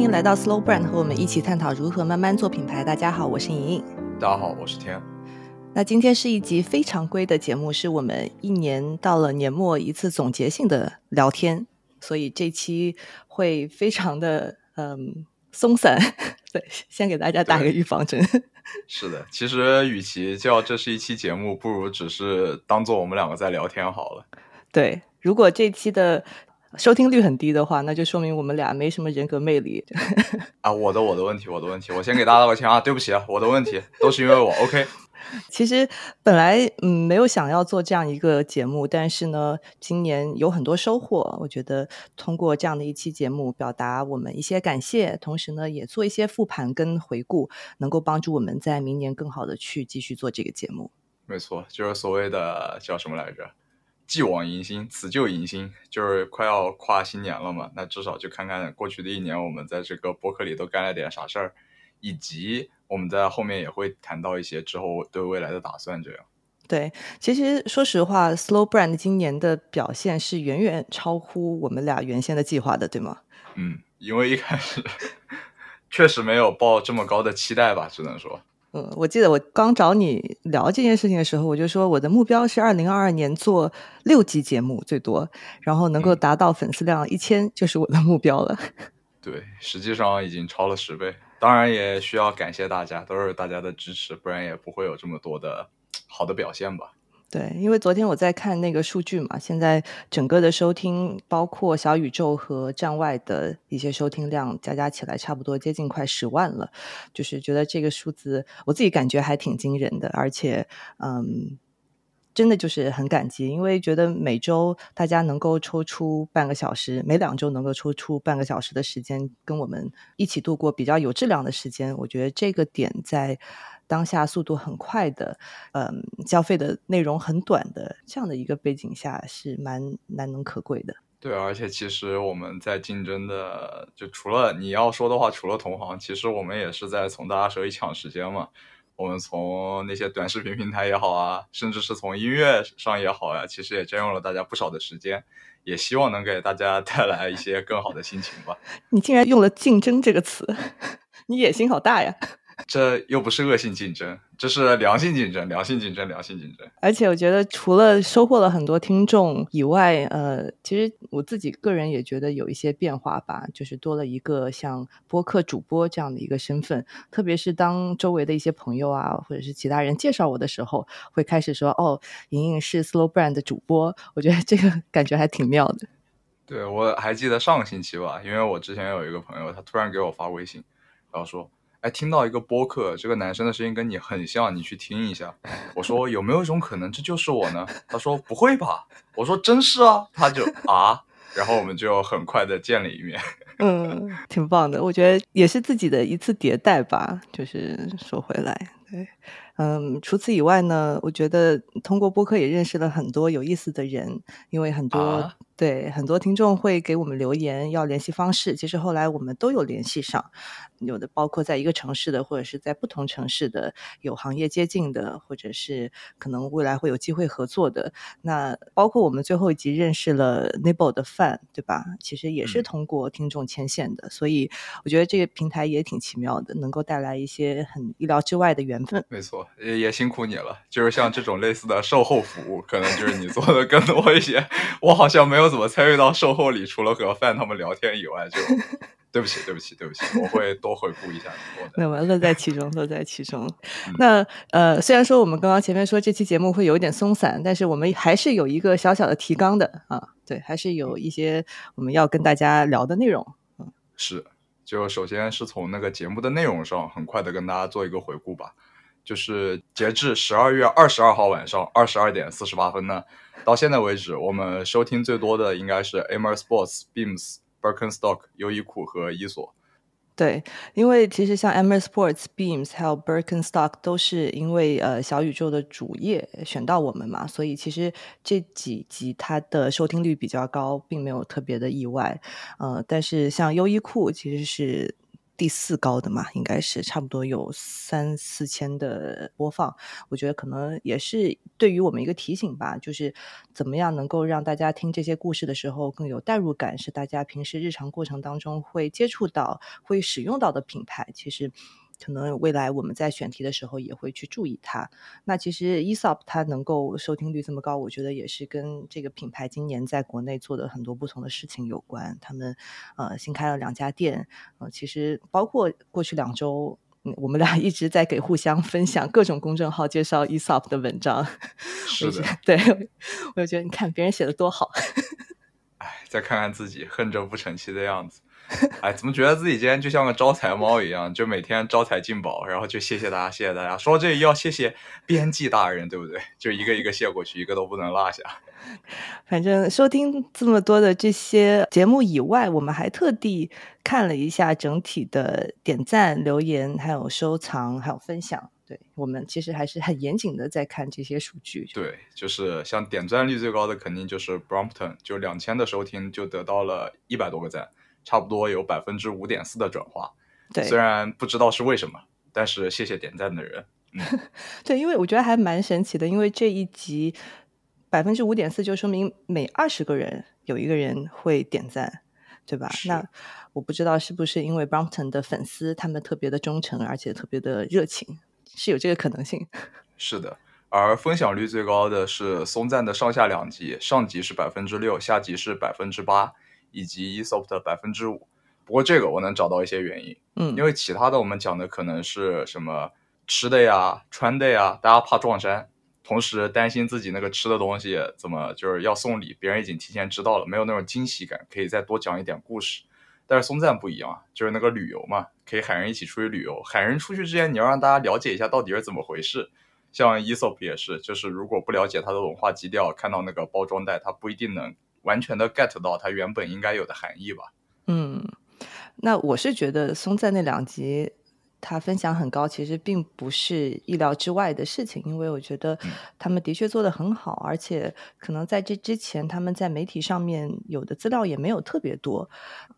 欢迎来到 Slow Brand，和我们一起探讨如何慢慢做品牌。大家好，我是莹莹。大家好，我是天。那今天是一集非常规的节目，是我们一年到了年末一次总结性的聊天，所以这期会非常的 嗯松散。对，先给大家打个预防针。是的，其实与其叫这是一期节目，不如只是当做我们两个在聊天好了。对，如果这期的收听率很低的话，那就说明我们俩没什么人格魅力。啊，我的我的问题，我的问题，我先给大家道个歉啊，对不起啊，我的问题 都是因为我。OK。其实本来嗯没有想要做这样一个节目，但是呢，今年有很多收获。我觉得通过这样的一期节目，表达我们一些感谢，同时呢，也做一些复盘跟回顾，能够帮助我们在明年更好的去继续做这个节目。没错，就是所谓的叫什么来着？既往迎新，辞旧迎新，就是快要跨新年了嘛。那至少就看看过去的一年，我们在这个博客里都干了点啥事儿，以及。我们在后面也会谈到一些之后对未来的打算，这样。对，其实说实话，Slow Brand 今年的表现是远远超乎我们俩原先的计划的，对吗？嗯，因为一开始 确实没有抱这么高的期待吧，只能说。嗯，我记得我刚找你聊这件事情的时候，我就说我的目标是二零二二年做六集节目最多，然后能够达到粉丝量一千就是我的目标了。对，实际上已经超了十倍。当然也需要感谢大家，都是大家的支持，不然也不会有这么多的好的表现吧。对，因为昨天我在看那个数据嘛，现在整个的收听，包括小宇宙和站外的一些收听量，加加起来差不多接近快十万了，就是觉得这个数字，我自己感觉还挺惊人的，而且，嗯。真的就是很感激，因为觉得每周大家能够抽出半个小时，每两周能够抽出半个小时的时间跟我们一起度过比较有质量的时间，我觉得这个点在当下速度很快的，嗯，交费的内容很短的这样的一个背景下是蛮难能可贵的。对，而且其实我们在竞争的，就除了你要说的话，除了同行，其实我们也是在从大家手里抢时间嘛。我们从那些短视频平台也好啊，甚至是从音乐上也好呀，其实也占用了大家不少的时间，也希望能给大家带来一些更好的心情吧。你竟然用了“竞争”这个词，你野心好大呀！这又不是恶性竞争，这是良性竞争，良性竞争，良性竞争。而且我觉得，除了收获了很多听众以外，呃，其实我自己个人也觉得有一些变化吧，就是多了一个像播客主播这样的一个身份。特别是当周围的一些朋友啊，或者是其他人介绍我的时候，会开始说：“哦，莹莹是 Slow Brand 的主播。”我觉得这个感觉还挺妙的。对，我还记得上个星期吧，因为我之前有一个朋友，他突然给我发微信，然后说。哎，听到一个播客，这个男生的声音跟你很像，你去听一下。我说有没有一种可能，这就是我呢？他说不会吧？我说真是啊。他就啊，然后我们就很快的见了一面。嗯，挺棒的，我觉得也是自己的一次迭代吧。就是说回来，对，嗯，除此以外呢，我觉得通过播客也认识了很多有意思的人，因为很多。对，很多听众会给我们留言要联系方式，其实后来我们都有联系上，有的包括在一个城市的，或者是在不同城市的，有行业接近的，或者是可能未来会有机会合作的。那包括我们最后一集认识了 n i b b l e 的范，对吧？其实也是通过听众牵线的，所以我觉得这个平台也挺奇妙的，能够带来一些很意料之外的缘分。没错，也也辛苦你了，就是像这种类似的售后服务，可能就是你做的更多一些，我好像没有。怎么参与到售后里？除了和范他们聊天以外，就 对不起，对不起，对不起，我会多回顾一下。那么乐在其中，乐在其中。那呃，虽然说我们刚刚前面说这期节目会有一点松散，但是我们还是有一个小小的提纲的啊。对，还是有一些我们要跟大家聊的内容。嗯，是。就首先是从那个节目的内容上，很快的跟大家做一个回顾吧。就是截至十二月二十二号晚上二十二点四十八分呢。到现在为止，我们收听最多的应该是 Amer Sports、Beams、Birkenstock、优衣库和伊索。对，因为其实像 Amer Sports、Beams 还有 Birkenstock 都是因为呃小宇宙的主页选到我们嘛，所以其实这几集它的收听率比较高，并没有特别的意外。呃，但是像优衣库其实是。第四高的嘛，应该是差不多有三四千的播放。我觉得可能也是对于我们一个提醒吧，就是怎么样能够让大家听这些故事的时候更有代入感，是大家平时日常过程当中会接触到、会使用到的品牌。其实。可能未来我们在选题的时候也会去注意它。那其实 ESOP 它能够收听率这么高，我觉得也是跟这个品牌今年在国内做的很多不同的事情有关。他们呃新开了两家店，呃，其实包括过去两周，我们俩一直在给互相分享各种公众号介绍 ESOP 的文章。是的，对，我就觉得你看别人写的多好。哎，再看看自己恨着不成器的样子。哎，怎么觉得自己今天就像个招财猫一样，就每天招财进宝，然后就谢谢大家，谢谢大家。说这要谢谢编辑大人，对不对？就一个一个谢过去，一个都不能落下。反正收听这么多的这些节目以外，我们还特地看了一下整体的点赞、留言，还有收藏，还有分享。对我们其实还是很严谨的在看这些数据。对，就是像点赞率最高的，肯定就是 Brompton，就两千的收听就得到了一百多个赞。差不多有百分之五点四的转化，对，虽然不知道是为什么，但是谢谢点赞的人。对，因为我觉得还蛮神奇的，因为这一集百分之五点四就说明每二十个人有一个人会点赞，对吧？那我不知道是不是因为 Brompton 的粉丝他们特别的忠诚，而且特别的热情，是有这个可能性。是的，而分享率最高的是松赞的上下两集，上集是百分之六，下集是百分之八。以及 ESOP 的百分之五，不过这个我能找到一些原因，嗯，因为其他的我们讲的可能是什么吃的呀、穿的呀，大家怕撞衫，同时担心自己那个吃的东西怎么就是要送礼，别人已经提前知道了，没有那种惊喜感，可以再多讲一点故事。但是松赞不一样，就是那个旅游嘛，可以喊人一起出去旅游，喊人出去之前你要让大家了解一下到底是怎么回事。像 ESOP 也是，就是如果不了解它的文化基调，看到那个包装袋，它不一定能。完全的 get 到它原本应该有的含义吧。嗯，那我是觉得松赞那两集。他分享很高，其实并不是意料之外的事情，因为我觉得他们的确做得很好，而且可能在这之前，他们在媒体上面有的资料也没有特别多。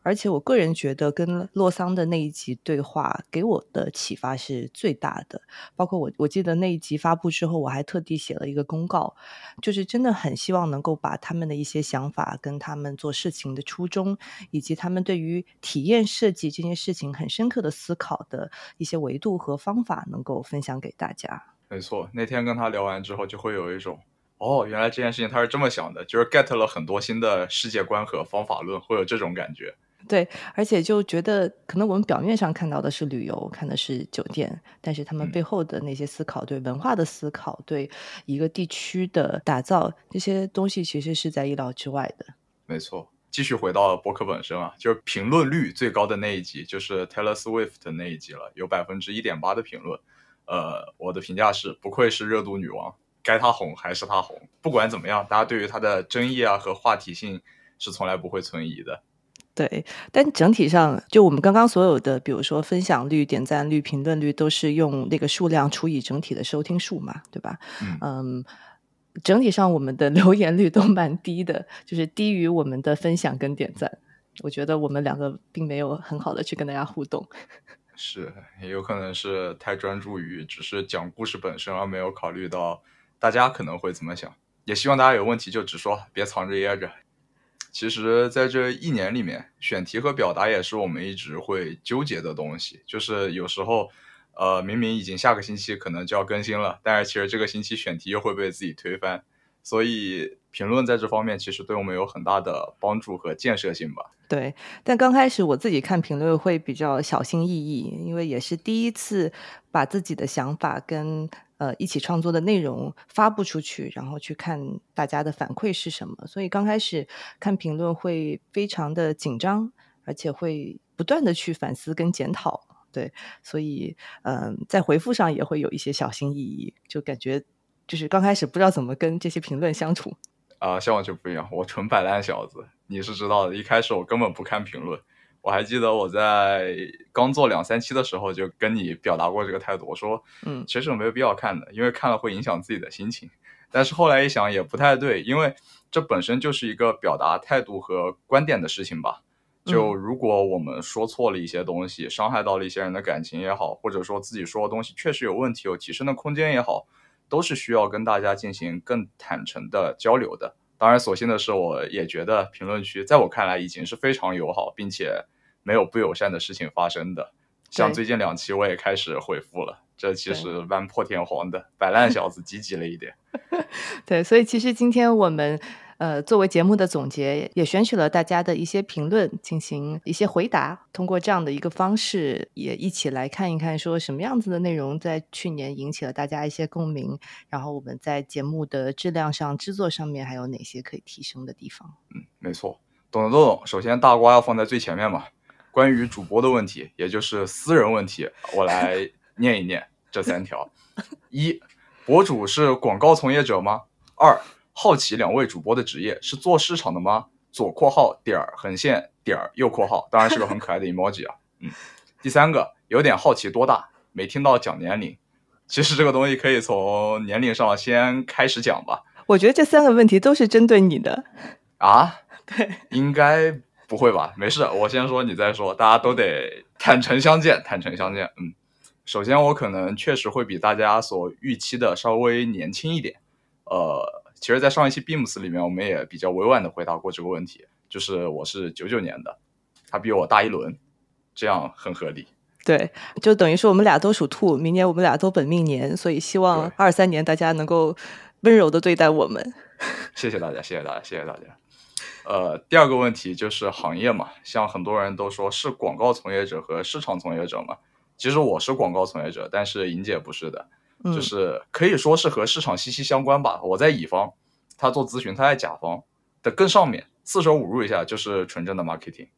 而且我个人觉得，跟洛桑的那一集对话给我的启发是最大的。包括我，我记得那一集发布之后，我还特地写了一个公告，就是真的很希望能够把他们的一些想法、跟他们做事情的初衷，以及他们对于体验设计这件事情很深刻的思考的。一些维度和方法能够分享给大家。没错，那天跟他聊完之后，就会有一种哦，原来这件事情他是这么想的，就是 get 了很多新的世界观和方法论，会有这种感觉。对，而且就觉得可能我们表面上看到的是旅游，看的是酒店，但是他们背后的那些思考，对文化的思考，对一个地区的打造，这些东西其实是在意料之外的。没错。继续回到博客本身啊，就是评论率最高的那一集，就是 Taylor Swift 那一集了，有百分之一点八的评论。呃，我的评价是，不愧是热度女王，该她红还是她红。不管怎么样，大家对于她的争议啊和话题性是从来不会存疑的。对，但整体上，就我们刚刚所有的，比如说分享率、点赞率、评论率，都是用那个数量除以整体的收听数嘛，对吧？嗯。整体上，我们的 留言率都蛮低的，就是低于我们的分享跟点赞。我觉得我们两个并没有很好的去跟大家互动。是，也有可能是太专注于只是讲故事本身，而没有考虑到大家可能会怎么想。也希望大家有问题就直说，别藏着掖着。其实，在这一年里面，选题和表达也是我们一直会纠结的东西，就是有时候。呃，明明已经下个星期可能就要更新了，但是其实这个星期选题又会被自己推翻，所以评论在这方面其实对我们有很大的帮助和建设性吧。对，但刚开始我自己看评论会比较小心翼翼，因为也是第一次把自己的想法跟呃一起创作的内容发布出去，然后去看大家的反馈是什么，所以刚开始看评论会非常的紧张，而且会不断的去反思跟检讨。对，所以嗯，在回复上也会有一些小心翼翼，就感觉就是刚开始不知道怎么跟这些评论相处。啊，像我就不一样，我纯摆烂小子，你是知道的。一开始我根本不看评论，我还记得我在刚做两三期的时候就跟你表达过这个态度，我说，嗯，其实没有必要看的，因为看了会影响自己的心情。但是后来一想也不太对，因为这本身就是一个表达态度和观点的事情吧。就如果我们说错了一些东西，伤害到了一些人的感情也好，或者说自己说的东西确实有问题、有提升的空间也好，都是需要跟大家进行更坦诚的交流的。当然，所幸的是，我也觉得评论区在我看来已经是非常友好，并且没有不友善的事情发生的。像最近两期我也开始回复了，这其实蛮破天荒的，摆烂小子积极了一点。对，所以其实今天我们。呃，作为节目的总结，也选取了大家的一些评论进行一些回答。通过这样的一个方式，也一起来看一看，说什么样子的内容在去年引起了大家一些共鸣。然后我们在节目的质量上、制作上面还有哪些可以提升的地方？嗯，没错，懂的都懂。首先，大瓜要放在最前面嘛。关于主播的问题，也就是私人问题，我来 念一念这三条：一，博主是广告从业者吗？二。好奇两位主播的职业是做市场的吗？左括号点儿横线点儿右括号，当然是个很可爱的 emoji 啊。嗯，第三个有点好奇多大，没听到讲年龄。其实这个东西可以从年龄上先开始讲吧。我觉得这三个问题都是针对你的啊？对，应该不会吧？没事，我先说，你再说，大家都得坦诚相见，坦诚相见。嗯，首先我可能确实会比大家所预期的稍微年轻一点，呃。其实，在上一期 Beams 里面，我们也比较委婉的回答过这个问题，就是我是九九年的，他比我大一轮，这样很合理。对，就等于说我们俩都属兔，明年我们俩都本命年，所以希望二三年大家能够温柔的对待我们。谢谢大家，谢谢大家，谢谢大家。呃，第二个问题就是行业嘛，像很多人都说是广告从业者和市场从业者嘛，其实我是广告从业者，但是莹姐不是的。就是可以说是和市场息息相关吧。我在乙方，他做咨询，他在甲方的更上面，四舍五入一下就是纯正的 marketing。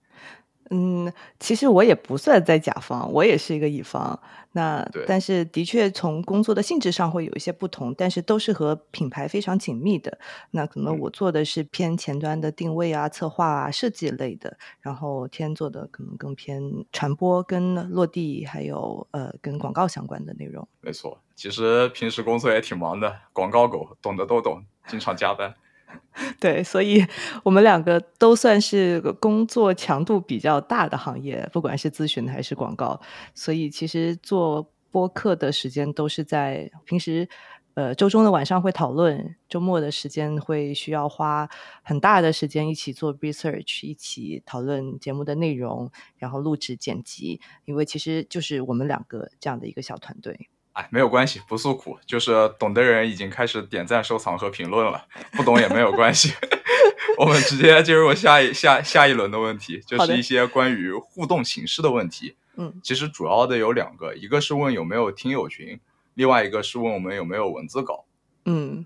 嗯，其实我也不算在甲方，我也是一个乙方。那但是的确从工作的性质上会有一些不同，但是都是和品牌非常紧密的。那可能我做的是偏前端的定位啊、策划啊、设计类的，然后天做的可能更偏传播跟落地，还有呃跟广告相关的内容。没错，其实平时工作也挺忙的，广告狗懂的都懂，经常加班。对，所以我们两个都算是工作强度比较大的行业，不管是咨询还是广告。所以其实做播客的时间都是在平时，呃，周中的晚上会讨论，周末的时间会需要花很大的时间一起做 research，一起讨论节目的内容，然后录制剪辑。因为其实就是我们两个这样的一个小团队。哎，没有关系，不诉苦，就是懂的人已经开始点赞、收藏和评论了，不懂也没有关系。我们直接进入下一下下一轮的问题，就是一些关于互动形式的问题。嗯，其实主要的有两个，一个是问有没有听友群，另外一个是问我们有没有文字稿。嗯。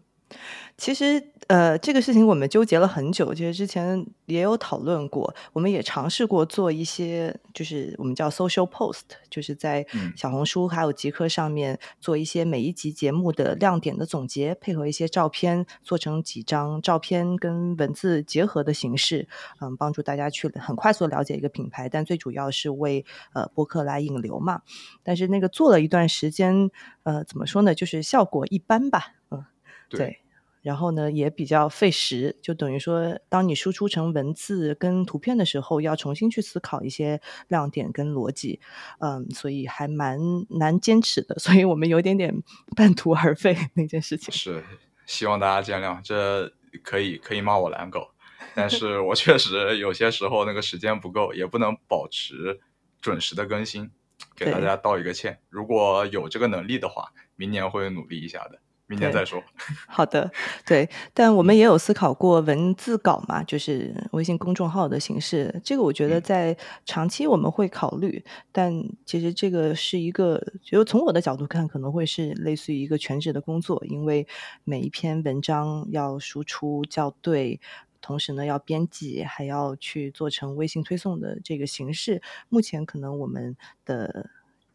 其实，呃，这个事情我们纠结了很久。其实之前也有讨论过，我们也尝试过做一些，就是我们叫 social post，就是在小红书还有极客上面做一些每一集节目的亮点的总结，配合一些照片，做成几张照片跟文字结合的形式，嗯，帮助大家去很快速了解一个品牌。但最主要是为呃播客来引流嘛。但是那个做了一段时间，呃，怎么说呢？就是效果一般吧。嗯，对。然后呢，也比较费时，就等于说，当你输出成文字跟图片的时候，要重新去思考一些亮点跟逻辑，嗯，所以还蛮难坚持的，所以我们有点点 半途而废那件事情。是，希望大家见谅，这可以可以骂我懒狗，但是我确实有些时候那个时间不够，也不能保持准时的更新，给大家道一个歉。如果有这个能力的话，明年会努力一下的。明天再说。好的，对，但我们也有思考过文字稿嘛，就是微信公众号的形式。这个我觉得在长期我们会考虑，但其实这个是一个，就从我的角度看，可能会是类似于一个全职的工作，因为每一篇文章要输出校对，同时呢要编辑，还要去做成微信推送的这个形式。目前可能我们的。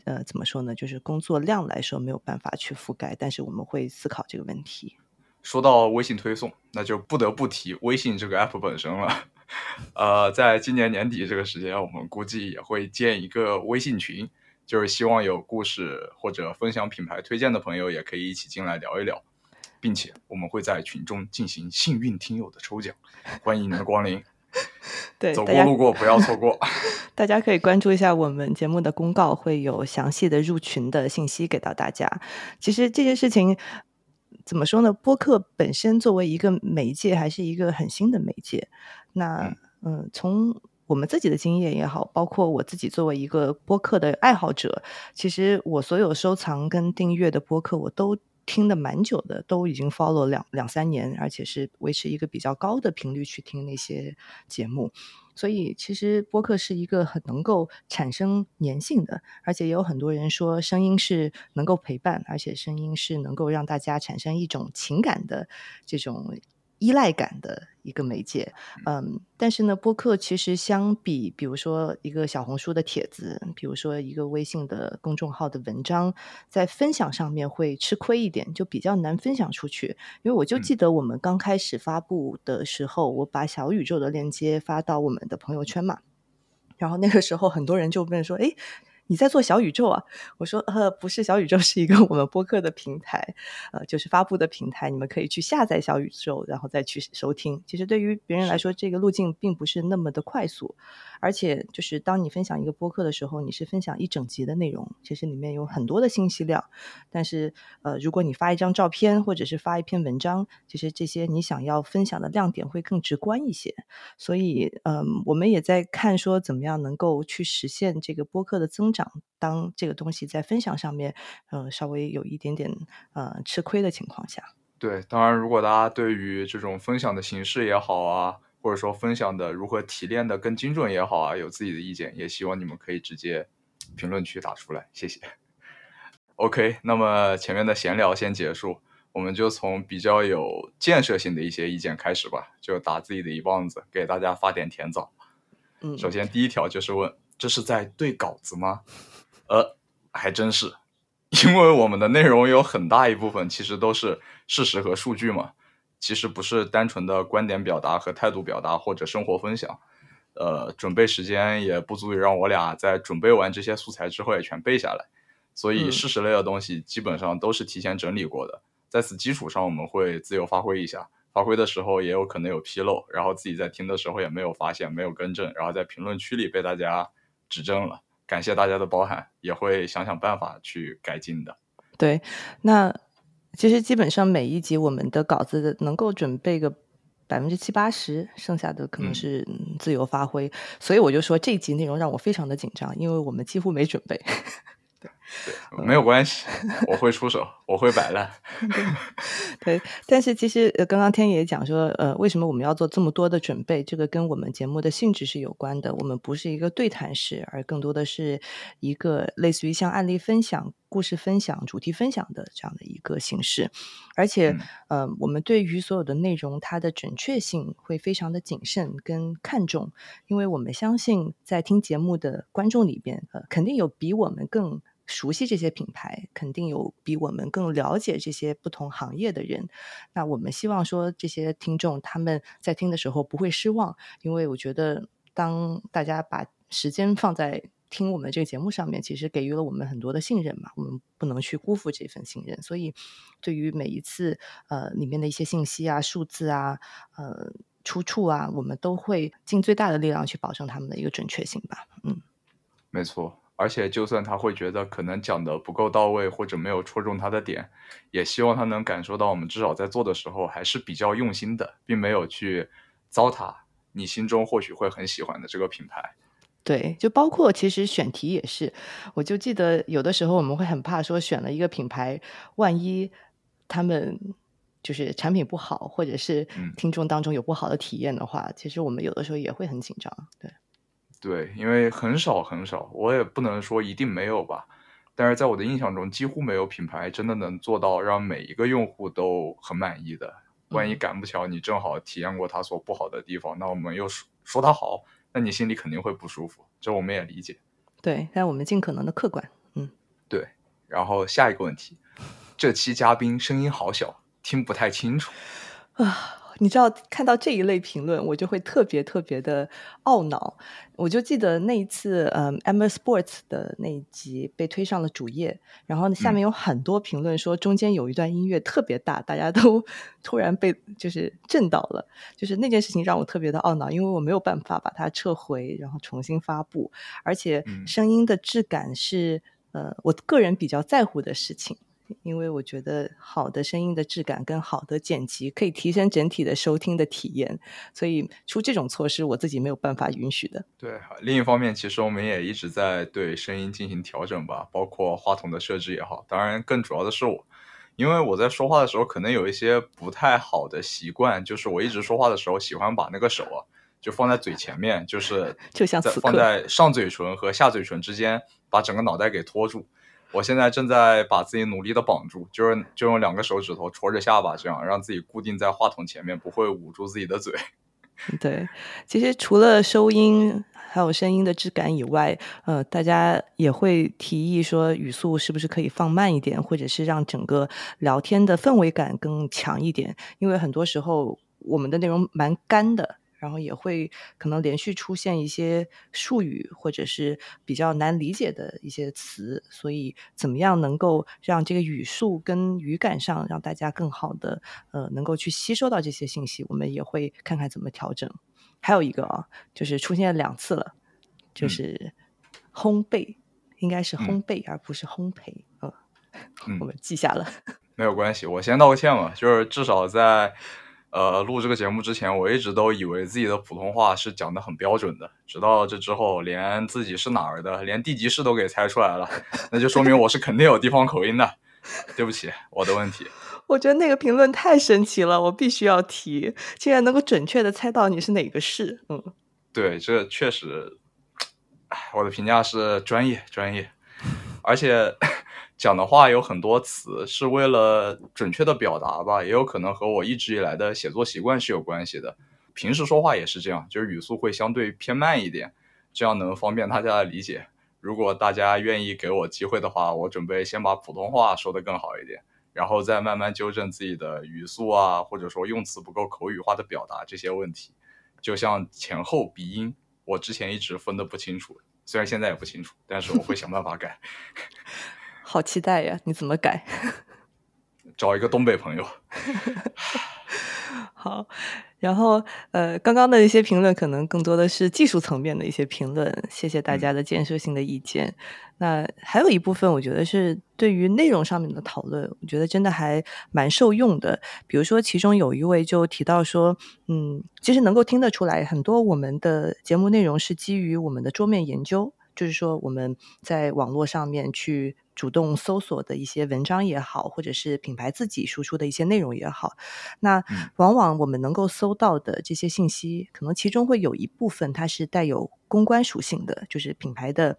呃，怎么说呢？就是工作量来说没有办法去覆盖，但是我们会思考这个问题。说到微信推送，那就不得不提微信这个 app 本身了。呃，在今年年底这个时间，我们估计也会建一个微信群，就是希望有故事或者分享品牌推荐的朋友也可以一起进来聊一聊，并且我们会在群中进行幸运听友的抽奖，欢迎您的光临。对，走过路过不要错过。大家可以关注一下我们节目的公告，会有详细的入群的信息给到大家。其实这件事情怎么说呢？播客本身作为一个媒介，还是一个很新的媒介。那嗯，从我们自己的经验也好，包括我自己作为一个播客的爱好者，其实我所有收藏跟订阅的播客，我都听的蛮久的，都已经 follow 两两三年，而且是维持一个比较高的频率去听那些节目。所以，其实播客是一个很能够产生粘性的，而且也有很多人说，声音是能够陪伴，而且声音是能够让大家产生一种情感的这种。依赖感的一个媒介，嗯，但是呢，播客其实相比，比如说一个小红书的帖子，比如说一个微信的公众号的文章，在分享上面会吃亏一点，就比较难分享出去。因为我就记得我们刚开始发布的时候，我把小宇宙的链接发到我们的朋友圈嘛，然后那个时候很多人就问说：“哎。”你在做小宇宙啊？我说呃，不是小宇宙，是一个我们播客的平台，呃，就是发布的平台，你们可以去下载小宇宙，然后再去收听。其实对于别人来说，这个路径并不是那么的快速。而且，就是当你分享一个播客的时候，你是分享一整集的内容，其实里面有很多的信息量。但是，呃，如果你发一张照片或者是发一篇文章，其实这些你想要分享的亮点会更直观一些。所以，嗯，我们也在看说怎么样能够去实现这个播客的增长。当这个东西在分享上面，呃，稍微有一点点呃吃亏的情况下，对，当然，如果大家对于这种分享的形式也好啊。或者说分享的如何提炼的更精准也好啊，有自己的意见，也希望你们可以直接评论区打出来，谢谢。OK，那么前面的闲聊先结束，我们就从比较有建设性的一些意见开始吧，就打自己的一棒子，给大家发点甜枣。嗯，首先第一条就是问，这是在对稿子吗？呃，还真是，因为我们的内容有很大一部分其实都是事实和数据嘛。其实不是单纯的观点表达和态度表达或者生活分享，呃，准备时间也不足以让我俩在准备完这些素材之后也全背下来，所以事实类的东西基本上都是提前整理过的，在此基础上我们会自由发挥一下，发挥的时候也有可能有纰漏，然后自己在听的时候也没有发现没有更正，然后在评论区里被大家指正了，感谢大家的包涵，也会想想办法去改进的。对，那。其实基本上每一集我们的稿子能够准备个百分之七八十，剩下的可能是自由发挥。所以我就说这一集内容让我非常的紧张，因为我们几乎没准备。对，没有关系，我会出手，我会摆烂。对，但是其实刚刚天野讲说，呃，为什么我们要做这么多的准备？这个跟我们节目的性质是有关的。我们不是一个对谈式，而更多的是一个类似于像案例分享、故事分享、主题分享的这样的一个形式。而且，呃，我们对于所有的内容，它的准确性会非常的谨慎跟看重，因为我们相信在听节目的观众里边，呃，肯定有比我们更。熟悉这些品牌，肯定有比我们更了解这些不同行业的人。那我们希望说，这些听众他们在听的时候不会失望，因为我觉得，当大家把时间放在听我们这个节目上面，其实给予了我们很多的信任嘛。我们不能去辜负这份信任，所以对于每一次呃里面的一些信息啊、数字啊、呃出处啊，我们都会尽最大的力量去保证他们的一个准确性吧。嗯，没错。而且，就算他会觉得可能讲的不够到位，或者没有戳中他的点，也希望他能感受到我们至少在做的时候还是比较用心的，并没有去糟蹋你心中或许会很喜欢的这个品牌。对，就包括其实选题也是，我就记得有的时候我们会很怕说选了一个品牌，万一他们就是产品不好，或者是听众当中有不好的体验的话，其实我们有的时候也会很紧张。对。对，因为很少很少，我也不能说一定没有吧，但是在我的印象中，几乎没有品牌真的能做到让每一个用户都很满意的。万一赶不巧你正好体验过它所不好的地方，那我们又说说它好，那你心里肯定会不舒服，这我们也理解。对，但我们尽可能的客观。嗯，对。然后下一个问题，这期嘉宾声音好小，听不太清楚。啊。你知道，看到这一类评论，我就会特别特别的懊恼。我就记得那一次，嗯，Emma Sports 的那一集被推上了主页，然后下面有很多评论说中间有一段音乐特别大，大家都 突然被就是震到了。就是那件事情让我特别的懊恼，因为我没有办法把它撤回，然后重新发布，而且声音的质感是呃我个人比较在乎的事情。因为我觉得好的声音的质感跟好的剪辑可以提升整体的收听的体验，所以出这种措施我自己没有办法允许的。对，另一方面，其实我们也一直在对声音进行调整吧，包括话筒的设置也好。当然，更主要的是我，因为我在说话的时候可能有一些不太好的习惯，就是我一直说话的时候喜欢把那个手啊就放在嘴前面，就是就像放在上嘴唇和下嘴唇之间，把整个脑袋给托住。我现在正在把自己努力的绑住，就是就用两个手指头戳着下巴，这样让自己固定在话筒前面，不会捂住自己的嘴。对，其实除了收音还有声音的质感以外，呃，大家也会提议说语速是不是可以放慢一点，或者是让整个聊天的氛围感更强一点，因为很多时候我们的内容蛮干的。然后也会可能连续出现一些术语，或者是比较难理解的一些词，所以怎么样能够让这个语速跟语感上让大家更好的呃能够去吸收到这些信息，我们也会看看怎么调整。还有一个啊，就是出现两次了，就是烘焙，应该是烘焙而不是烘焙，嗯，我们记下了。没有关系，我先道个歉嘛，就是至少在。呃，录这个节目之前，我一直都以为自己的普通话是讲的很标准的，直到这之后，连自己是哪儿的，连地级市都给猜出来了，那就说明我是肯定有地方口音的。对不起，我的问题。我觉得那个评论太神奇了，我必须要提，竟然能够准确的猜到你是哪个市。嗯，对，这确实，我的评价是专业，专业，而且。讲的话有很多词是为了准确的表达吧，也有可能和我一直以来的写作习惯是有关系的。平时说话也是这样，就是语速会相对偏慢一点，这样能方便大家的理解。如果大家愿意给我机会的话，我准备先把普通话说得更好一点，然后再慢慢纠正自己的语速啊，或者说用词不够口语化的表达这些问题。就像前后鼻音，我之前一直分得不清楚，虽然现在也不清楚，但是我会想办法改。好期待呀！你怎么改？找一个东北朋友。好，然后呃，刚刚的一些评论可能更多的是技术层面的一些评论，谢谢大家的建设性的意见。那还有一部分，我觉得是对于内容上面的讨论，我觉得真的还蛮受用的。比如说，其中有一位就提到说，嗯，其实能够听得出来，很多我们的节目内容是基于我们的桌面研究。就是说，我们在网络上面去主动搜索的一些文章也好，或者是品牌自己输出的一些内容也好，那往往我们能够搜到的这些信息，可能其中会有一部分它是带有公关属性的，就是品牌的，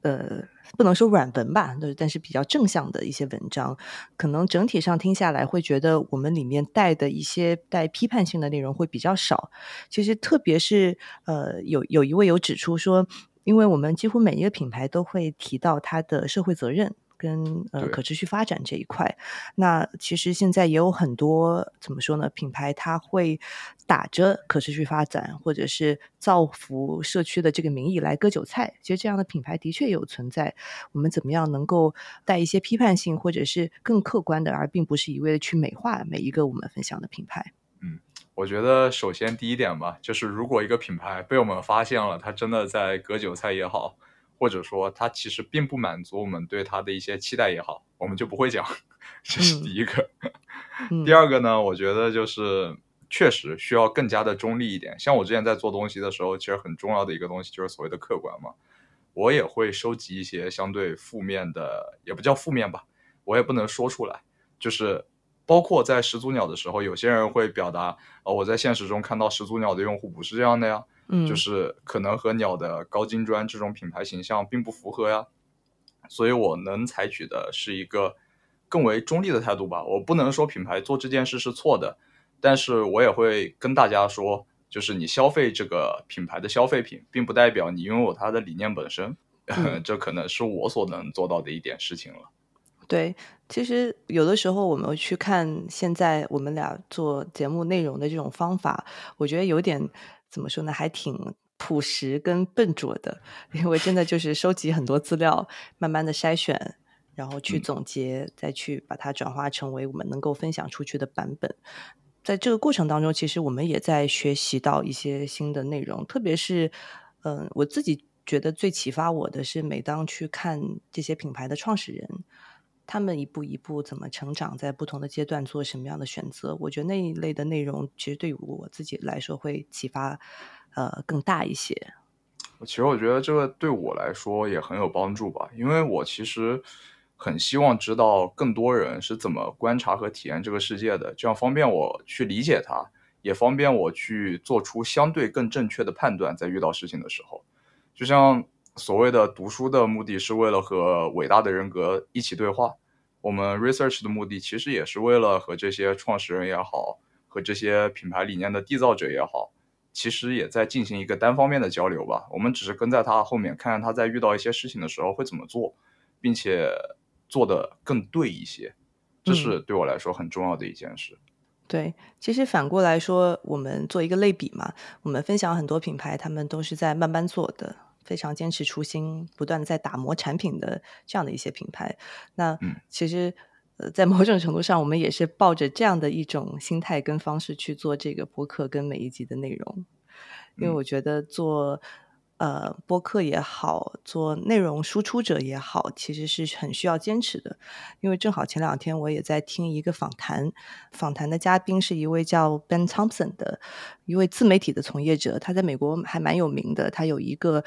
呃，不能说软文吧，但是比较正向的一些文章，可能整体上听下来会觉得我们里面带的一些带批判性的内容会比较少。其实，特别是呃，有有一位有指出说。因为我们几乎每一个品牌都会提到它的社会责任跟呃可持续发展这一块。那其实现在也有很多怎么说呢？品牌它会打着可持续发展或者是造福社区的这个名义来割韭菜。其实这样的品牌的确有存在。我们怎么样能够带一些批判性或者是更客观的，而并不是一味的去美化每一个我们分享的品牌？我觉得首先第一点吧，就是如果一个品牌被我们发现了，它真的在割韭菜也好，或者说它其实并不满足我们对它的一些期待也好，我们就不会讲。这是第一个。第二个呢，我觉得就是确实需要更加的中立一点。像我之前在做东西的时候，其实很重要的一个东西就是所谓的客观嘛。我也会收集一些相对负面的，也不叫负面吧，我也不能说出来，就是。包括在始祖鸟的时候，有些人会表达，呃，我在现实中看到始祖鸟的用户不是这样的呀，嗯，就是可能和鸟的高精专这种品牌形象并不符合呀，所以我能采取的是一个更为中立的态度吧。我不能说品牌做这件事是错的，但是我也会跟大家说，就是你消费这个品牌的消费品，并不代表你拥有它的理念本身，这可能是我所能做到的一点事情了。对，其实有的时候我们去看现在我们俩做节目内容的这种方法，我觉得有点怎么说呢，还挺朴实跟笨拙的，因为真的就是收集很多资料，慢慢的筛选，然后去总结，再去把它转化成为我们能够分享出去的版本。在这个过程当中，其实我们也在学习到一些新的内容，特别是，嗯，我自己觉得最启发我的是，每当去看这些品牌的创始人，他们一步一步怎么成长，在不同的阶段做什么样的选择，我觉得那一类的内容，其实对于我自己来说会启发，呃，更大一些。其实我觉得这个对我来说也很有帮助吧，因为我其实。很希望知道更多人是怎么观察和体验这个世界的，这样方便我去理解它，也方便我去做出相对更正确的判断。在遇到事情的时候，就像所谓的读书的目的是为了和伟大的人格一起对话，我们 research 的目的其实也是为了和这些创始人也好，和这些品牌理念的缔造者也好，其实也在进行一个单方面的交流吧。我们只是跟在他后面，看看他在遇到一些事情的时候会怎么做，并且。做的更对一些，这是对我来说很重要的一件事。对，其实反过来说，我们做一个类比嘛，我们分享很多品牌，他们都是在慢慢做的，非常坚持初心，不断在打磨产品的这样的一些品牌。那其实，呃，在某种程度上，我们也是抱着这样的一种心态跟方式去做这个播客跟每一集的内容，因为我觉得做。呃，播客也好，做内容输出者也好，其实是很需要坚持的。因为正好前两天我也在听一个访谈，访谈的嘉宾是一位叫 Ben Thompson 的一位自媒体的从业者，他在美国还蛮有名的，他有一个。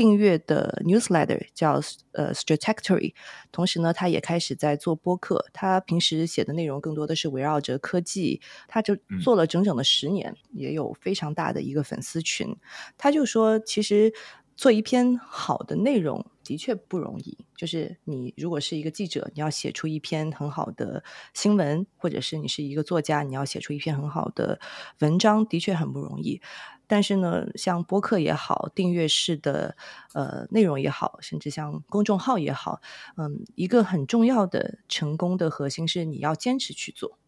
订阅的 newsletter 叫呃 Strategy，同时呢，他也开始在做播客。他平时写的内容更多的是围绕着科技，他就做了整整的十年，也有非常大的一个粉丝群。他就说，其实做一篇好的内容的确不容易。就是你如果是一个记者，你要写出一篇很好的新闻，或者是你是一个作家，你要写出一篇很好的文章，的确很不容易。但是呢，像播客也好，订阅式的呃内容也好，甚至像公众号也好，嗯，一个很重要的成功的核心是你要坚持去做，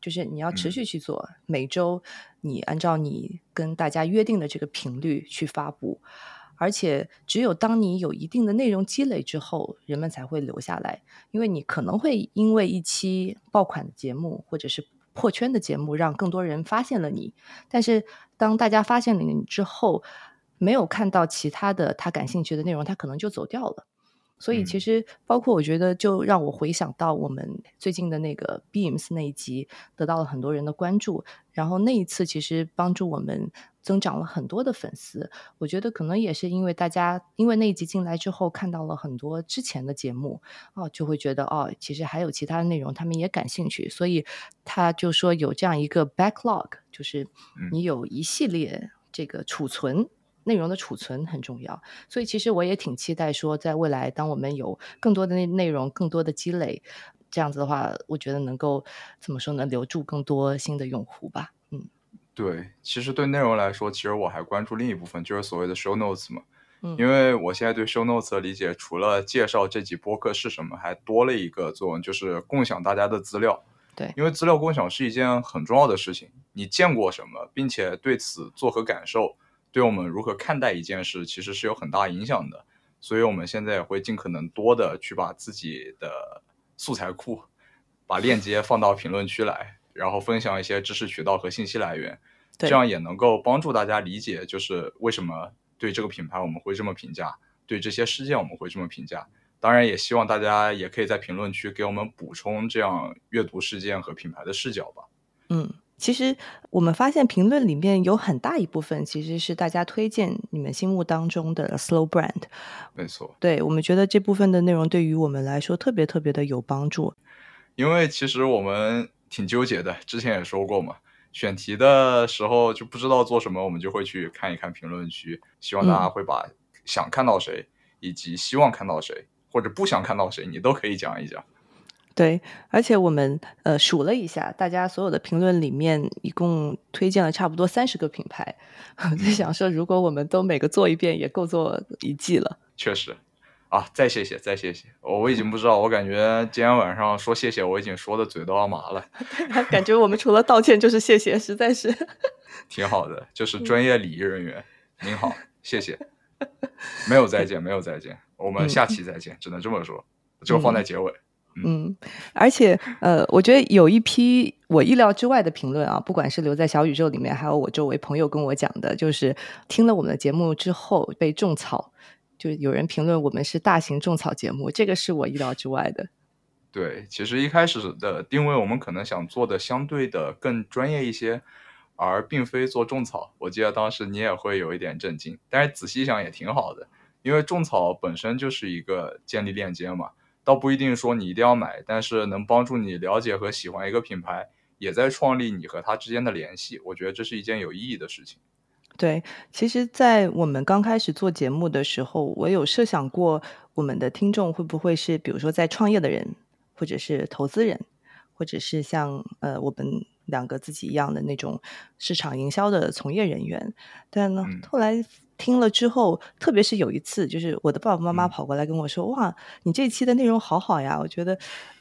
就是你要持续去做，每周你按照你跟大家约定的这个频率去发布，而且只有当你有一定的内容积累之后，人们才会留下来，因为你可能会因为一期爆款的节目或者是。破圈的节目让更多人发现了你，但是当大家发现了你之后，没有看到其他的他感兴趣的内容，他可能就走掉了。所以其实包括我觉得，就让我回想到我们最近的那个 Beams 那一集，得到了很多人的关注。然后那一次其实帮助我们增长了很多的粉丝。我觉得可能也是因为大家因为那一集进来之后，看到了很多之前的节目，哦，就会觉得哦，其实还有其他的内容，他们也感兴趣。所以他就说有这样一个 backlog，就是你有一系列这个储存。内容的储存很重要，所以其实我也挺期待说，在未来，当我们有更多的内内容、更多的积累，这样子的话，我觉得能够怎么说呢？留住更多新的用户吧。嗯，对，其实对内容来说，其实我还关注另一部分，就是所谓的 show notes 嘛。嗯，因为我现在对 show notes 的理解，除了介绍这集播客是什么，还多了一个作用，就是共享大家的资料。对，因为资料共享是一件很重要的事情。你见过什么，并且对此作何感受？对我们如何看待一件事，其实是有很大影响的。所以，我们现在也会尽可能多的去把自己的素材库，把链接放到评论区来，然后分享一些知识渠道和信息来源，这样也能够帮助大家理解，就是为什么对这个品牌我们会这么评价，对这些事件我们会这么评价。当然，也希望大家也可以在评论区给我们补充这样阅读事件和品牌的视角吧。嗯。其实我们发现评论里面有很大一部分其实是大家推荐你们心目当中的 slow brand，没错。对我们觉得这部分的内容对于我们来说特别特别的有帮助，因为其实我们挺纠结的，之前也说过嘛，选题的时候就不知道做什么，我们就会去看一看评论区，希望大家会把想看到谁，以及希望看到谁，或者不想看到谁，你都可以讲一讲。对，而且我们呃数了一下，大家所有的评论里面，一共推荐了差不多三十个品牌。我在想说，如果我们都每个做一遍，也够做一季了。确实，啊，再谢谢，再谢谢，我我已经不知道，我感觉今天晚上说谢谢，我已经说的嘴都要麻了。感觉我们除了道歉就是谢谢，实在是挺好的，就是专业礼仪人员。您好，谢谢，没有再见，没有再见，我们下期再见，只能这么说，就放在结尾。嗯，而且呃，我觉得有一批我意料之外的评论啊，不管是留在小宇宙里面，还有我周围朋友跟我讲的，就是听了我们的节目之后被种草，就有人评论我们是大型种草节目，这个是我意料之外的。对，其实一开始的定位，我们可能想做的相对的更专业一些，而并非做种草。我记得当时你也会有一点震惊，但是仔细想也挺好的，因为种草本身就是一个建立链接嘛。倒不一定说你一定要买，但是能帮助你了解和喜欢一个品牌，也在创立你和它之间的联系。我觉得这是一件有意义的事情。对，其实，在我们刚开始做节目的时候，我有设想过我们的听众会不会是，比如说在创业的人，或者是投资人，或者是像呃我们两个自己一样的那种市场营销的从业人员。但呢，后来。听了之后，特别是有一次，就是我的爸爸妈妈跑过来跟我说：“哇，你这期的内容好好呀！”我觉得，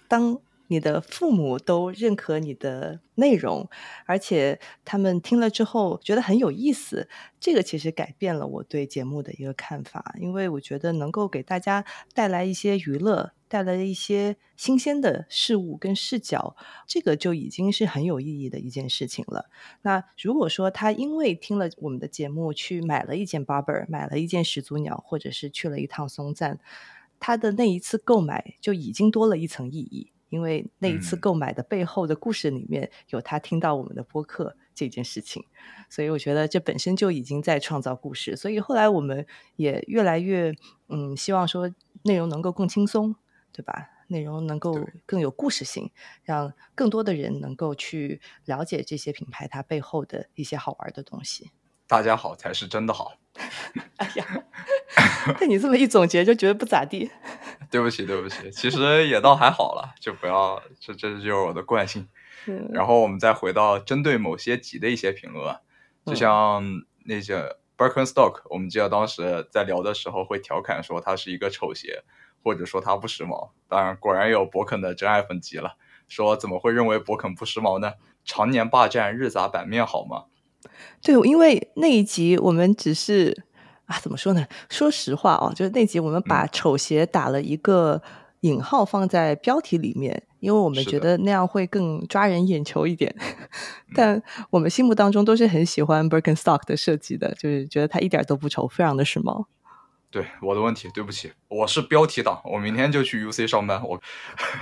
当你的父母都认可你的内容，而且他们听了之后觉得很有意思，这个其实改变了我对节目的一个看法，因为我觉得能够给大家带来一些娱乐。带来一些新鲜的事物跟视角，这个就已经是很有意义的一件事情了。那如果说他因为听了我们的节目去买了一件 Barber，买了一件始祖鸟，或者是去了一趟松赞，他的那一次购买就已经多了一层意义，因为那一次购买的背后的故事里面有他听到我们的播客这件事情，所以我觉得这本身就已经在创造故事。所以后来我们也越来越嗯，希望说内容能够更轻松。对吧？内容能够更有故事性，让更多的人能够去了解这些品牌它背后的一些好玩的东西。大家好才是真的好。哎呀，被你这么一总结，就觉得不咋地。对不起，对不起，其实也倒还好了，就不要这这就是我的惯性。然后我们再回到针对某些集的一些评论，就像那些 Birkenstock，我们记得当时在聊的时候会调侃说它是一个丑鞋。或者说它不时髦，当然果然有博肯的真爱粉急了，说怎么会认为博肯不时髦呢？常年霸占日杂版面好吗？对，因为那一集我们只是啊，怎么说呢？说实话哦，就是那集我们把丑鞋打了一个引号放在标题里面，因为我们觉得那样会更抓人眼球一点。但我们心目当中都是很喜欢 Birkenstock 的设计的，就是觉得它一点都不丑，非常的时髦。对我的问题，对不起，我是标题党，我明天就去 UC 上班。我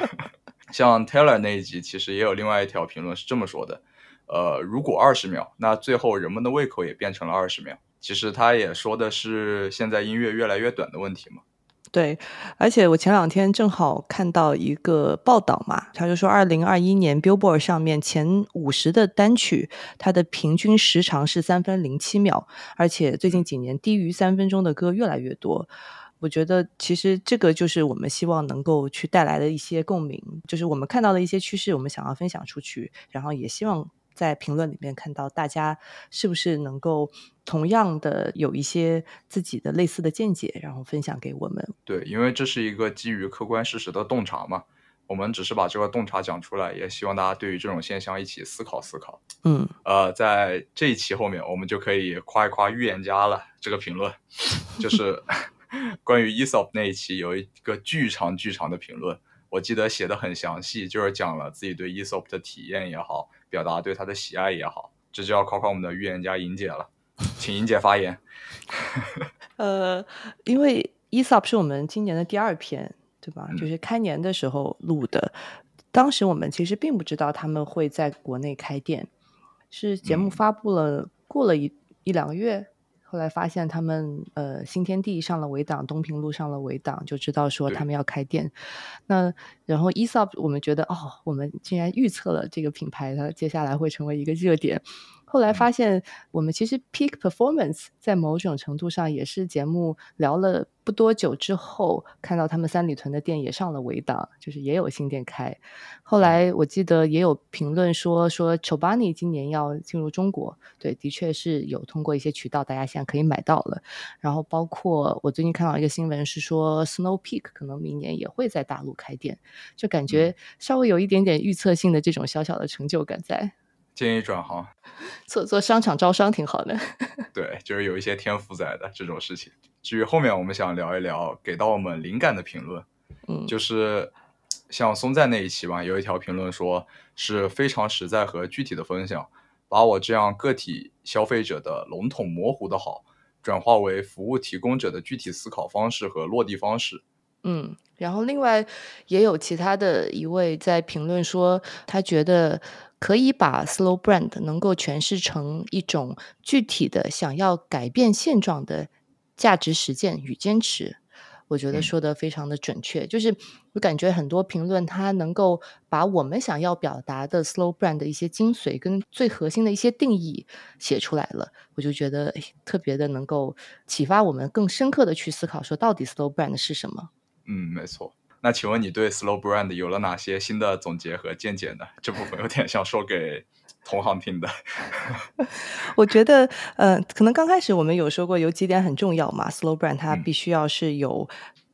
像 Taylor 那一集，其实也有另外一条评论是这么说的：呃，如果二十秒，那最后人们的胃口也变成了二十秒。其实他也说的是现在音乐越来越短的问题嘛。对，而且我前两天正好看到一个报道嘛，他就说，二零二一年 Billboard 上面前五十的单曲，它的平均时长是三分零七秒，而且最近几年低于三分钟的歌越来越多。我觉得其实这个就是我们希望能够去带来的一些共鸣，就是我们看到的一些趋势，我们想要分享出去，然后也希望。在评论里面看到大家是不是能够同样的有一些自己的类似的见解，然后分享给我们。对，因为这是一个基于客观事实的洞察嘛，我们只是把这个洞察讲出来，也希望大家对于这种现象一起思考思考。嗯，呃，在这一期后面，我们就可以夸一夸预言家了。这个评论就是 关于 ESOP 那一期有一个巨长巨长的评论，我记得写的很详细，就是讲了自己对 ESOP 的体验也好。表达对他的喜爱也好，这就要考考我们的预言家莹姐了，请莹姐发言。呃，因为 ESOP 是我们今年的第二篇，对吧？就是开年的时候录的，当时我们其实并不知道他们会在国内开店，是节目发布了过了一一两个月。后来发现他们呃新天地上了围挡，东平路上了围挡，就知道说他们要开店。那然后 ESOP 我们觉得哦，我们竟然预测了这个品牌它接下来会成为一个热点。后来发现，我们其实 peak performance 在某种程度上也是节目聊了不多久之后，看到他们三里屯的店也上了围档，就是也有新店开。后来我记得也有评论说，说 Chobani 今年要进入中国，对，的确是有通过一些渠道，大家现在可以买到了。然后包括我最近看到一个新闻是说，Snow Peak 可能明年也会在大陆开店，就感觉稍微有一点点预测性的这种小小的成就感在。建议转行，做做商场招商挺好的。对，就是有一些天赋在的这种事情。至于后面我们想聊一聊给到我们灵感的评论，嗯，就是像松赞那一期吧，有一条评论说是非常实在和具体的分享，把我这样个体消费者的笼统模糊的好，转化为服务提供者的具体思考方式和落地方式。嗯，然后另外也有其他的一位在评论说，他觉得。可以把 slow brand 能够诠释成一种具体的想要改变现状的价值实践与坚持，我觉得说的非常的准确。就是我感觉很多评论它能够把我们想要表达的 slow brand 的一些精髓跟最核心的一些定义写出来了，我就觉得特别的能够启发我们更深刻的去思考，说到底 slow brand 是什么？嗯，没错。那请问你对 Slow Brand 有了哪些新的总结和见解呢？这部分有点像说给同行听的。我觉得，呃，可能刚开始我们有说过有几点很重要嘛，Slow Brand 它必须要是有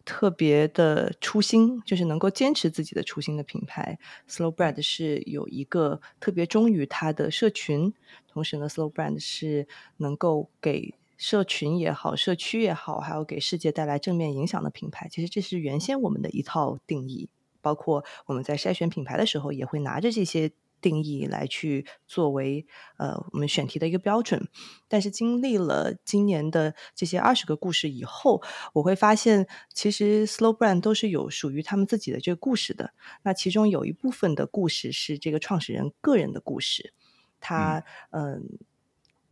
特别的初心，就是能够坚持自己的初心的品牌。Slow Brand 是有一个特别忠于它的社群，同时呢，Slow Brand 是能够给。社群也好，社区也好，还有给世界带来正面影响的品牌，其实这是原先我们的一套定义。包括我们在筛选品牌的时候，也会拿着这些定义来去作为呃我们选题的一个标准。但是经历了今年的这些二十个故事以后，我会发现，其实 Slow Brand 都是有属于他们自己的这个故事的。那其中有一部分的故事是这个创始人个人的故事，他嗯。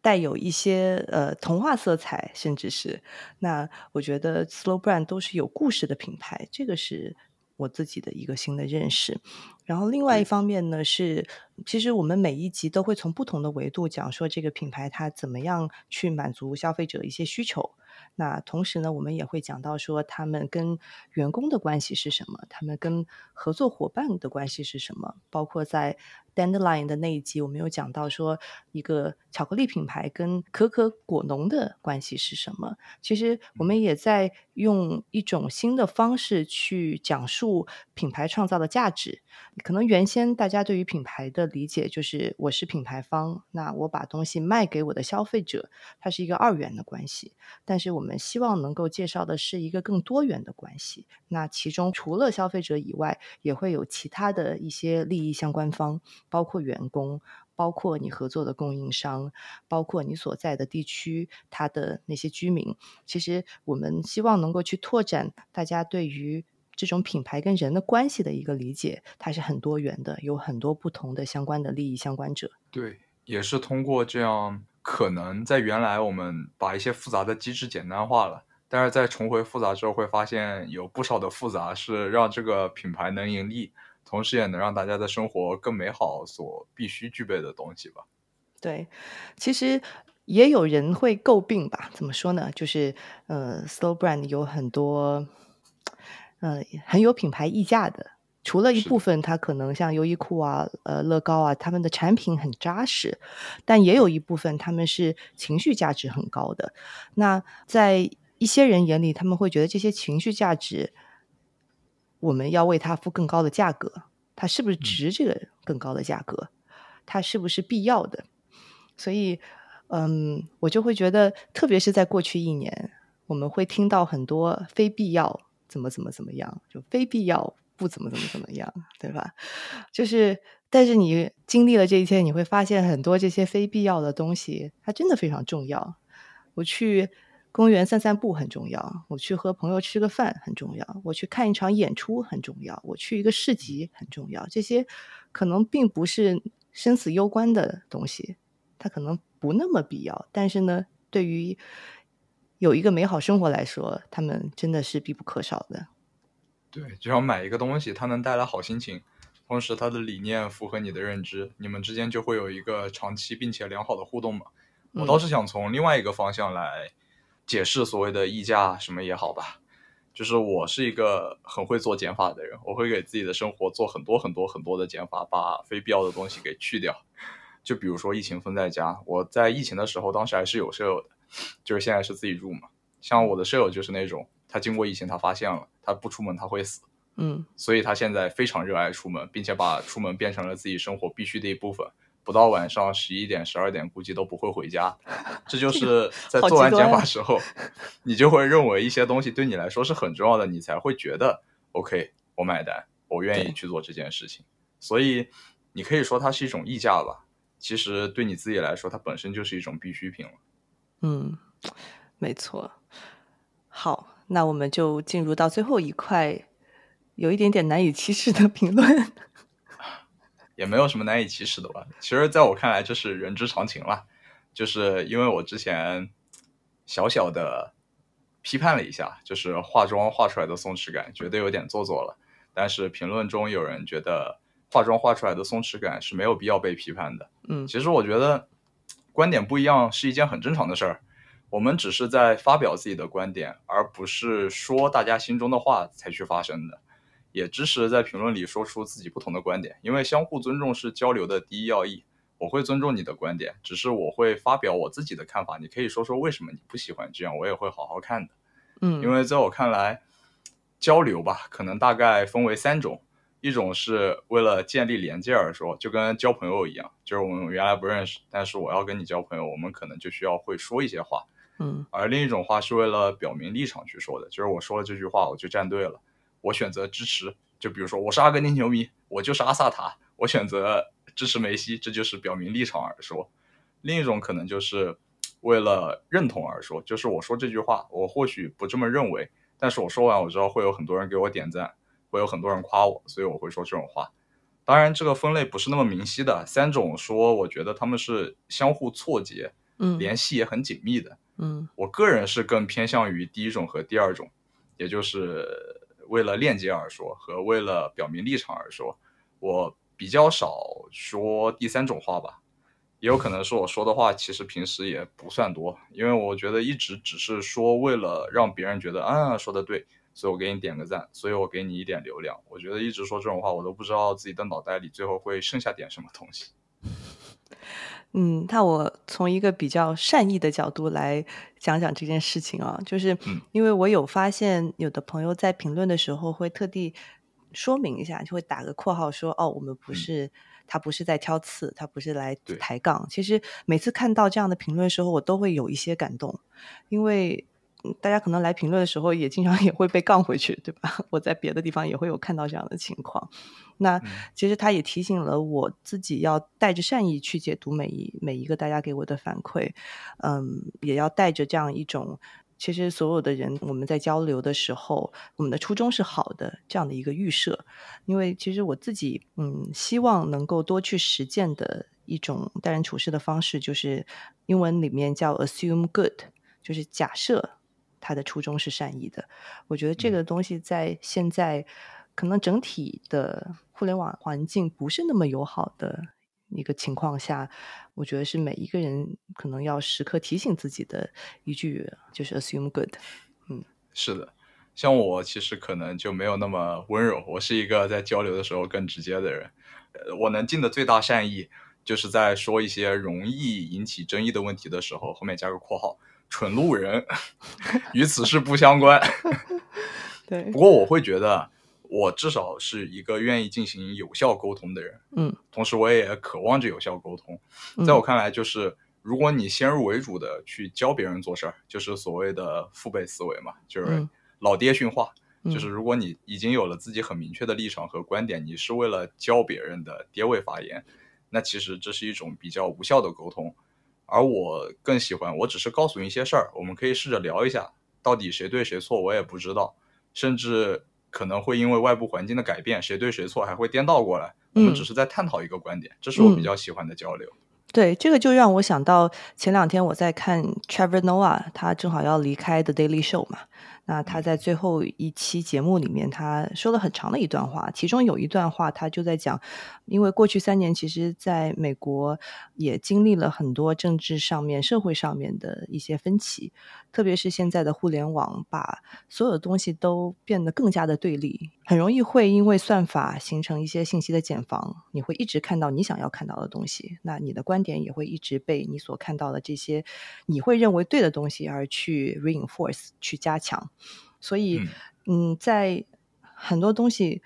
带有一些呃童话色彩，甚至是那我觉得 Slow Brand 都是有故事的品牌，这个是我自己的一个新的认识。然后另外一方面呢，是其实我们每一集都会从不同的维度讲说这个品牌它怎么样去满足消费者一些需求。那同时呢，我们也会讲到说他们跟员工的关系是什么，他们跟合作伙伴的关系是什么，包括在。Dandelion 的那一集，我们有讲到说，一个巧克力品牌跟可可果农的关系是什么？其实我们也在用一种新的方式去讲述品牌创造的价值。可能原先大家对于品牌的理解就是，我是品牌方，那我把东西卖给我的消费者，它是一个二元的关系。但是我们希望能够介绍的是一个更多元的关系。那其中除了消费者以外，也会有其他的一些利益相关方。包括员工，包括你合作的供应商，包括你所在的地区，它的那些居民。其实我们希望能够去拓展大家对于这种品牌跟人的关系的一个理解，它是很多元的，有很多不同的相关的利益相关者。对，也是通过这样，可能在原来我们把一些复杂的机制简单化了，但是在重回复杂之后，会发现有不少的复杂是让这个品牌能盈利。同时也能让大家的生活更美好，所必须具备的东西吧。对，其实也有人会诟病吧？怎么说呢？就是呃，Slow Brand 有很多呃很有品牌溢价的，除了一部分，它可能像优衣库啊、呃乐高啊，他们的产品很扎实，但也有一部分他们是情绪价值很高的。那在一些人眼里，他们会觉得这些情绪价值。我们要为它付更高的价格，它是不是值这个更高的价格？它是不是必要的？所以，嗯，我就会觉得，特别是在过去一年，我们会听到很多非必要怎么怎么怎么样，就非必要不怎么怎么怎么样，对吧？就是，但是你经历了这一切，你会发现很多这些非必要的东西，它真的非常重要。我去。公园散散步很重要，我去和朋友吃个饭很重要，我去看一场演出很重要，我去一个市集很重要。这些可能并不是生死攸关的东西，它可能不那么必要。但是呢，对于有一个美好生活来说，他们真的是必不可少的。对，就像买一个东西，它能带来好心情，同时它的理念符合你的认知，你们之间就会有一个长期并且良好的互动嘛。我倒是想从另外一个方向来解释所谓的溢价什么也好吧。就是我是一个很会做减法的人，我会给自己的生活做很多很多很多的减法，把非必要的东西给去掉。就比如说疫情封在家，我在疫情的时候，当时还是有舍友的，就是现在是自己住嘛。像我的舍友就是那种，他经过疫情，他发现了他不出门他会死，嗯，所以他现在非常热爱出门，并且把出门变成了自己生活必须的一部分。不到晚上十一点、十二点，估计都不会回家。这就是在做完减法时候，你就会认为一些东西对你来说是很重要的，你才会觉得 OK，我买单，我愿意去做这件事情。所以你可以说它是一种溢价吧。其实对你自己来说，它本身就是一种必需品了。嗯，没错。好，那我们就进入到最后一块，有一点点难以启齿的评论。也没有什么难以启齿的吧。其实，在我看来，这是人之常情了。就是因为我之前小小的批判了一下，就是化妆画出来的松弛感，觉得有点做作了。但是评论中有人觉得化妆画出来的松弛感是没有必要被批判的。嗯，其实我觉得观点不一样是一件很正常的事儿。我们只是在发表自己的观点，而不是说大家心中的话才去发声的。也支持在评论里说出自己不同的观点，因为相互尊重是交流的第一要义。我会尊重你的观点，只是我会发表我自己的看法。你可以说说为什么你不喜欢这样，我也会好好看的。嗯，因为在我看来，交流吧，可能大概分为三种：一种是为了建立连接而说，就跟交朋友一样，就是我们原来不认识，但是我要跟你交朋友，我们可能就需要会说一些话。嗯，而另一种话是为了表明立场去说的，就是我说了这句话，我就站队了。我选择支持，就比如说我是阿根廷球迷，我就是阿萨塔，我选择支持梅西，这就是表明立场而说。另一种可能就是为了认同而说，就是我说这句话，我或许不这么认为，但是我说完我知道会有很多人给我点赞，会有很多人夸我，所以我会说这种话。当然，这个分类不是那么明晰的，三种说，我觉得他们是相互错节，嗯，联系也很紧密的。嗯，我个人是更偏向于第一种和第二种，也就是。为了链接而说和为了表明立场而说，我比较少说第三种话吧，也有可能是我说的话其实平时也不算多，因为我觉得一直只是说为了让别人觉得啊说的对，所以我给你点个赞，所以我给你一点流量。我觉得一直说这种话，我都不知道自己的脑袋里最后会剩下点什么东西。嗯，那我从一个比较善意的角度来讲讲这件事情啊，就是因为我有发现，有的朋友在评论的时候会特地说明一下，就会打个括号说：“哦，我们不是他不是在挑刺，他不是来抬杠。”其实每次看到这样的评论的时候，我都会有一些感动，因为。大家可能来评论的时候，也经常 也会被杠回去，对吧？我在别的地方也会有看到这样的情况。那其实他也提醒了我自己，要带着善意去解读每一每一个大家给我的反馈。嗯，也要带着这样一种，其实所有的人我们在交流的时候，我们的初衷是好的这样的一个预设。因为其实我自己，嗯，希望能够多去实践的一种待人处事的方式，就是英文里面叫 assume good，就是假设。他的初衷是善意的，我觉得这个东西在现在可能整体的互联网环境不是那么友好的一个情况下，我觉得是每一个人可能要时刻提醒自己的一句，就是 assume good。嗯，是的，像我其实可能就没有那么温柔，我是一个在交流的时候更直接的人。呃，我能尽的最大善意，就是在说一些容易引起争议的问题的时候，后面加个括号。纯路人，与此事不相关。对，不过我会觉得，我至少是一个愿意进行有效沟通的人。嗯，同时我也渴望着有效沟通。在我看来，就是如果你先入为主的去教别人做事儿，就是所谓的父辈思维嘛，就是老爹训话。就是如果你已经有了自己很明确的立场和观点，你是为了教别人的爹位发言，那其实这是一种比较无效的沟通。而我更喜欢，我只是告诉你一些事儿，我们可以试着聊一下，到底谁对谁错，我也不知道，甚至可能会因为外部环境的改变，谁对谁错还会颠倒过来。我们只是在探讨一个观点，这是我比较喜欢的交流。对，这个就让我想到前两天我在看 Trevor Noah，他正好要离开 The Daily Show 嘛。那他在最后一期节目里面，他说了很长的一段话，其中有一段话，他就在讲，因为过去三年，其实在美国也经历了很多政治上面、社会上面的一些分歧，特别是现在的互联网，把所有的东西都变得更加的对立，很容易会因为算法形成一些信息的茧房，你会一直看到你想要看到的东西，那你的观点也会一直被你所看到的这些你会认为对的东西而去 reinforce 去加强。所以，嗯，在很多东西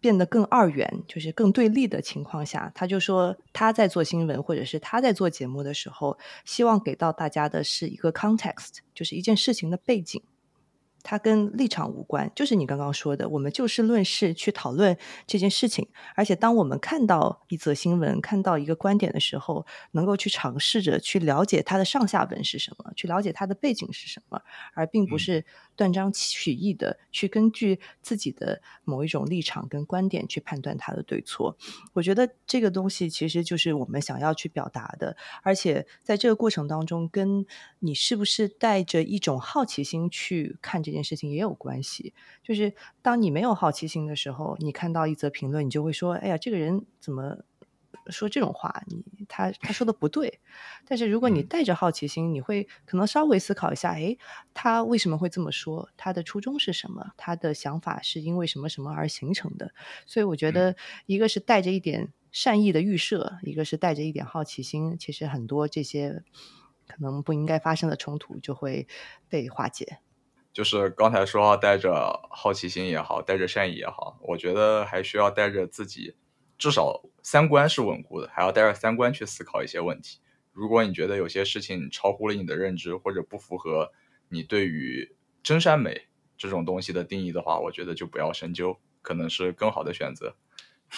变得更二元，就是更对立的情况下，他就说他在做新闻或者是他在做节目的时候，希望给到大家的是一个 context，就是一件事情的背景。它跟立场无关，就是你刚刚说的，我们就事论事去讨论这件事情。而且，当我们看到一则新闻、看到一个观点的时候，能够去尝试着去了解它的上下文是什么，去了解它的背景是什么，而并不是断章取义的去根据自己的某一种立场跟观点去判断它的对错。我觉得这个东西其实就是我们想要去表达的，而且在这个过程当中，跟你是不是带着一种好奇心去看。这件事情也有关系，就是当你没有好奇心的时候，你看到一则评论，你就会说：“哎呀，这个人怎么说这种话？你他他说的不对。”但是如果你带着好奇心，你会可能稍微思考一下：“诶，他为什么会这么说？他的初衷是什么？他的想法是因为什么什么而形成的？”所以我觉得，一个是带着一点善意的预设，一个是带着一点好奇心，其实很多这些可能不应该发生的冲突就会被化解。就是刚才说带着好奇心也好，带着善意也好，我觉得还需要带着自己，至少三观是稳固的，还要带着三观去思考一些问题。如果你觉得有些事情超乎了你的认知，或者不符合你对于真善美这种东西的定义的话，我觉得就不要深究，可能是更好的选择。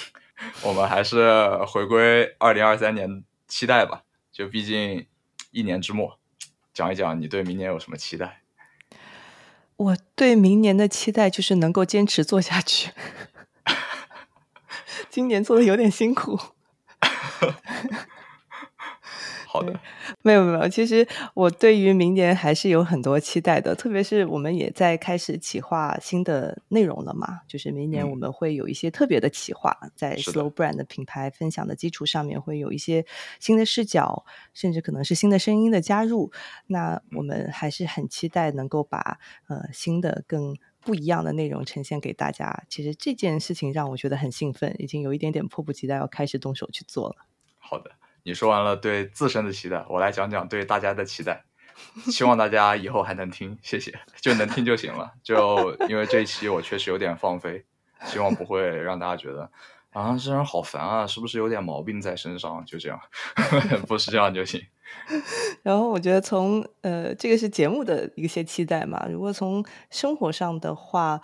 我们还是回归二零二三年期待吧，就毕竟一年之末，讲一讲你对明年有什么期待。我对明年的期待就是能够坚持做下去。今年做的有点辛苦。好的，没有没有，其实我对于明年还是有很多期待的，特别是我们也在开始企划新的内容了嘛，就是明年我们会有一些特别的企划，在 Slow Brand 的品牌分享的基础上面，会有一些新的视角，甚至可能是新的声音的加入。那我们还是很期待能够把呃新的更不一样的内容呈现给大家。其实这件事情让我觉得很兴奋，已经有一点点迫不及待要开始动手去做了。好的。你说完了对自身的期待，我来讲讲对大家的期待。希望大家以后还能听，谢谢，就能听就行了。就因为这一期我确实有点放飞，希望不会让大家觉得啊这人好烦啊，是不是有点毛病在身上？就这样，不是这样就行。然后我觉得从呃这个是节目的一些期待嘛，如果从生活上的话。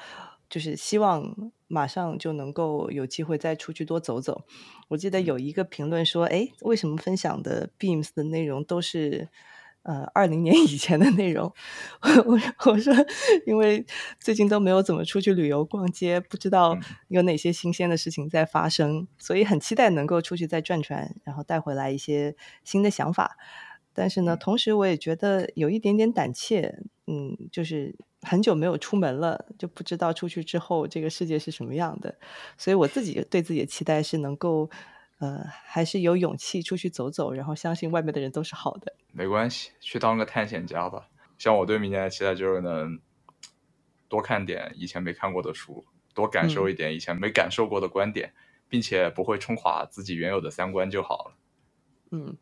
就是希望马上就能够有机会再出去多走走。我记得有一个评论说：“哎，为什么分享的 Beams 的内容都是呃二零年以前的内容？” 我我说：“因为最近都没有怎么出去旅游逛街，不知道有哪些新鲜的事情在发生，所以很期待能够出去再转转，然后带回来一些新的想法。但是呢，同时我也觉得有一点点胆怯，嗯，就是。”很久没有出门了，就不知道出去之后这个世界是什么样的。所以我自己对自己的期待是能够，呃，还是有勇气出去走走，然后相信外面的人都是好的。没关系，去当个探险家吧。像我对明年的期待就是能多看点以前没看过的书，多感受一点以前没感受过的观点，并且不会冲垮自己原有的三观就好了。嗯。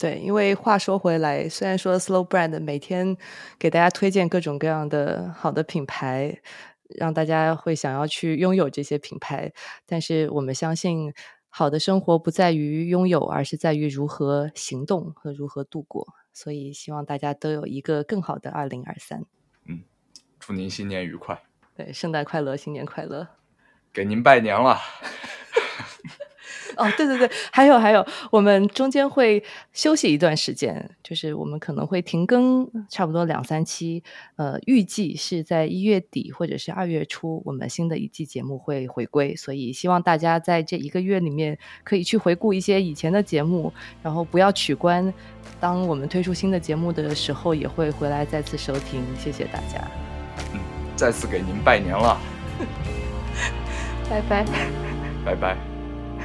对，因为话说回来，虽然说 Slow Brand 每天给大家推荐各种各样的好的品牌，让大家会想要去拥有这些品牌，但是我们相信，好的生活不在于拥有，而是在于如何行动和如何度过。所以，希望大家都有一个更好的二零二三。嗯，祝您新年愉快。对，圣诞快乐，新年快乐。给您拜年了。哦，对对对，还有还有，我们中间会休息一段时间，就是我们可能会停更差不多两三期，呃，预计是在一月底或者是二月初，我们新的一季节目会回归，所以希望大家在这一个月里面可以去回顾一些以前的节目，然后不要取关，当我们推出新的节目的时候，也会回来再次收听，谢谢大家。嗯，再次给您拜年了，拜拜，拜拜。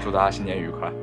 祝大家新年愉快！